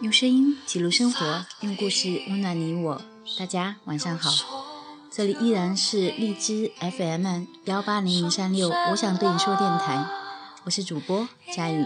用声音记录生活，用故事温暖你我。大家晚上好，这里依然是荔枝 FM 幺八零零三六，我想对你说电台，我是主播佳宇，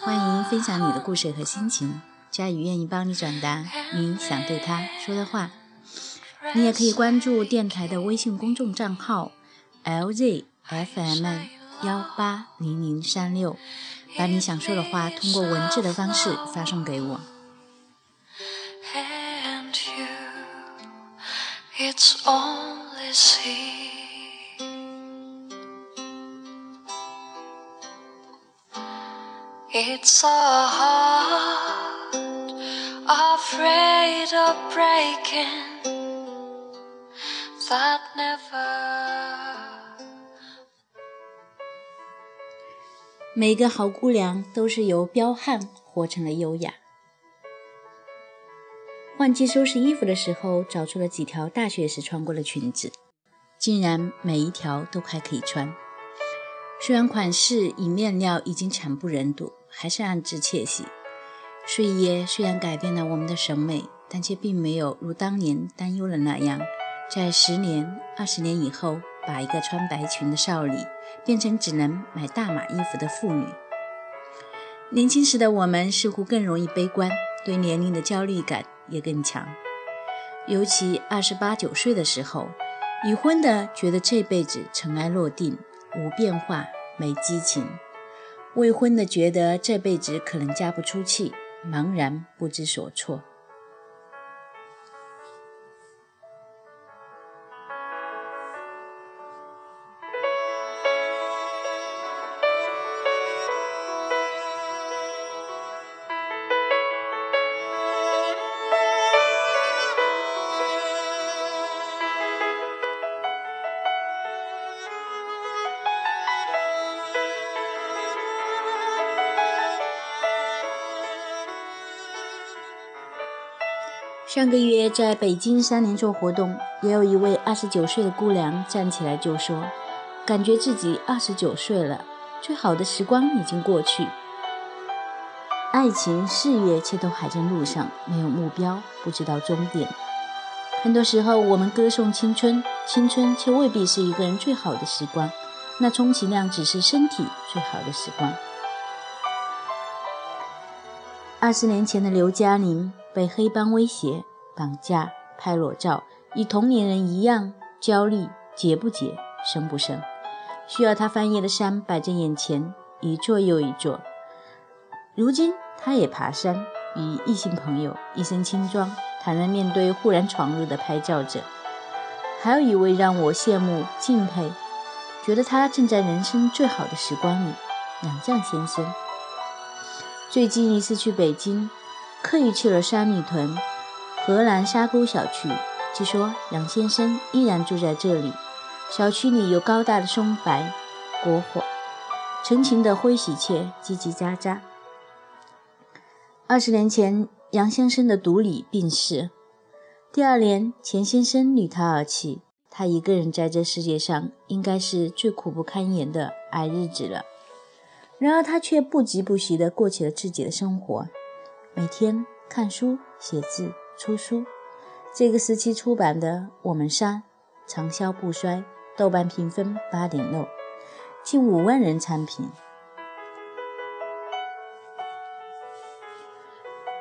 欢迎分享你的故事和心情，佳宇愿意帮你转达你想对他说的话。你也可以关注电台的微信公众账号 LZFM 幺八零零三六，把你想说的话通过文字的方式发送给我。It's only sea. It's a heart afraid of breaking that never. 每个好姑娘都是由彪悍活成了优雅。换季收拾衣服的时候，找出了几条大学时穿过的裙子，竟然每一条都还可以穿。虽然款式与面料已经惨不忍睹，还是暗自窃喜。岁月虽然改变了我们的审美，但却并没有如当年担忧的那样，在十年、二十年以后，把一个穿白裙的少女变成只能买大码衣服的妇女。年轻时的我们似乎更容易悲观，对年龄的焦虑感也更强。尤其二十八九岁的时候，已婚的觉得这辈子尘埃落定，无变化，没激情；未婚的觉得这辈子可能嫁不出去，茫然不知所措。上个月在北京三联做活动，也有一位二十九岁的姑娘站起来就说：“感觉自己二十九岁了，最好的时光已经过去，爱情、事业却都还在路上，没有目标，不知道终点。很多时候，我们歌颂青春，青春却未必是一个人最好的时光，那充其量只是身体最好的时光。”二十年前的刘嘉玲被黑帮威胁、绑架、拍裸照，与同龄人一样焦虑，结不结，生不生，需要他翻越的山摆在眼前，一座又一座。如今，他也爬山，与异性朋友一身轻装，坦然面对忽然闯入的拍照者。还有一位让我羡慕敬佩，觉得他正在人生最好的时光里，杨绛先生。最近一次去北京，刻意去了三里屯、荷兰沙沟小区。据说杨先生依然住在这里。小区里有高大的松柏、国火，成群的灰喜鹊叽叽喳喳。二十年前，杨先生的独李病逝，第二年，钱先生离他而去。他一个人在这世界上，应该是最苦不堪言的挨日子了。然而，他却不疾不徐地过起了自己的生活，每天看书、写字、出书。这个时期出版的《我们仨》长销不衰，豆瓣评分八点六，近五万人参评。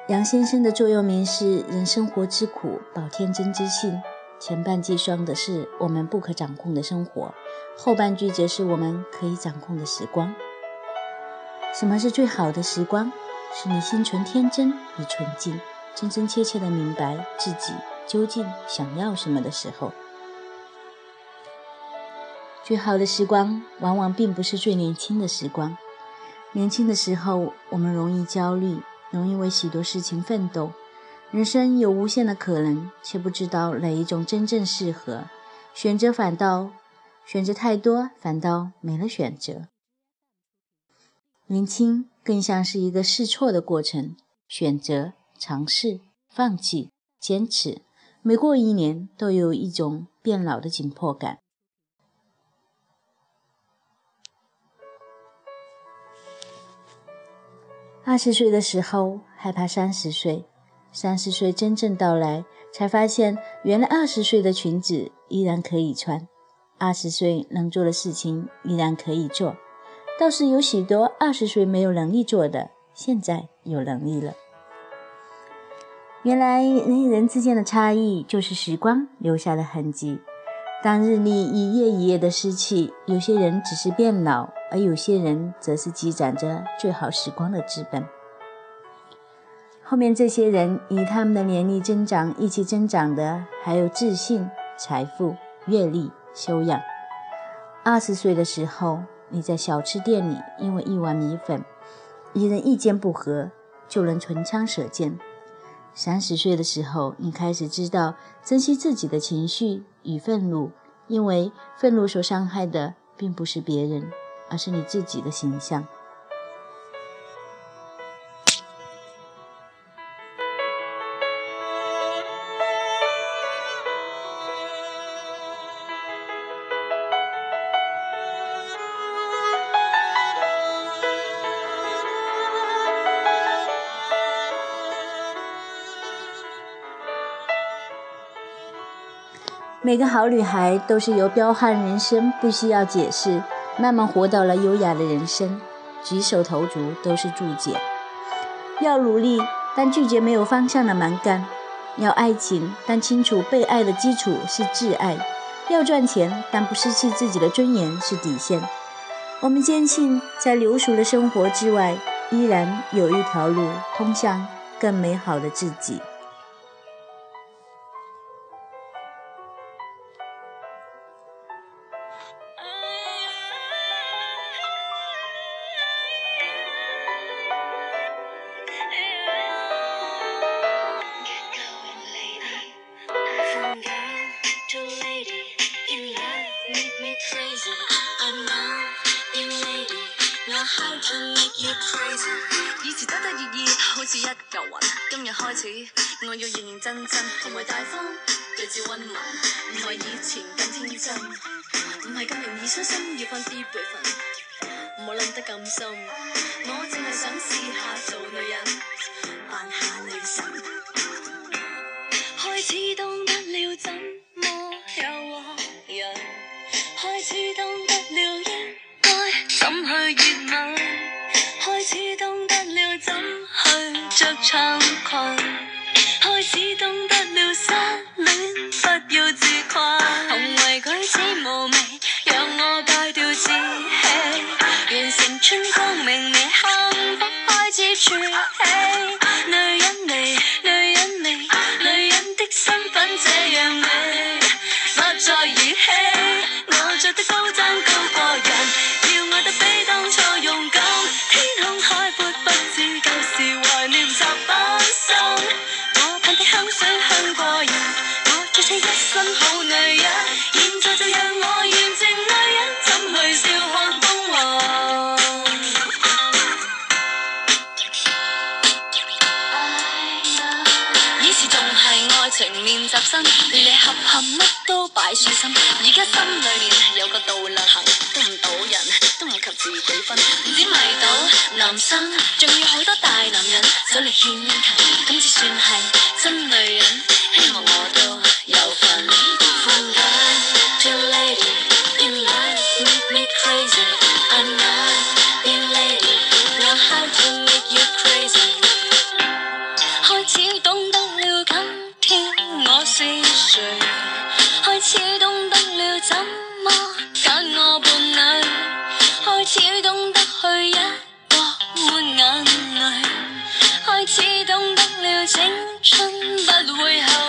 杨先生的座右铭是“人生活之苦，保天真之性”。前半句说的是我们不可掌控的生活，后半句则是我们可以掌控的时光。什么是最好的时光？是你心存天真与纯净，真真切切地明白自己究竟想要什么的时候。最好的时光，往往并不是最年轻的时光。年轻的时候，我们容易焦虑，容易为许多事情奋斗。人生有无限的可能，却不知道哪一种真正适合，选择反倒选择太多反倒没了选择。年轻更像是一个试错的过程，选择、尝试、放弃、坚持，每过一年都有一种变老的紧迫感。二十岁的时候害怕三十岁，三十岁真正到来，才发现原来二十岁的裙子依然可以穿，二十岁能做的事情依然可以做。倒是有许多二十岁没有能力做的，现在有能力了。原来人与人之间的差异，就是时光留下的痕迹。当日历一页一页的失去，有些人只是变老，而有些人则是积攒着最好时光的资本。后面这些人与他们的年龄增长一起增长的，还有自信、财富、阅历、修养。二十岁的时候，你在小吃店里，因为一碗米粉，与人意见不合，就能唇枪舌剑。三十岁的时候，你开始知道珍惜自己的情绪与愤怒，因为愤怒所伤害的并不是别人，而是你自己的形象。每个好女孩都是由彪悍人生不需要解释，慢慢活到了优雅的人生，举手投足都是注解。要努力，但拒绝没有方向的蛮干；要爱情，但清楚被爱的基础是挚爱；要赚钱，但不失去自己的尊严是底线。我们坚信，在流俗的生活之外，依然有一条路通向更美好的自己。以前得得意意，好似一嚿云。今日开始，我要认认真真，同为大方，举止温文，唔系以前咁天真，唔系咁容易伤心，要翻啲辈分，唔好谂得咁深。我净系想试下做女人，扮下女神，开始懂开始懂得了怎去着长裙，开始懂得了失恋不要自夸，行为举止无味，让我戒掉自欺，完成春光明媚，幸福开始筑起，乜都摆上心，而家心里面有个度量衡，都唔到人，都唔及自己分。唔止迷倒男生，仲要好多大男人走嚟献殷勤，今次算系真女人，希望我都有份。青春不会后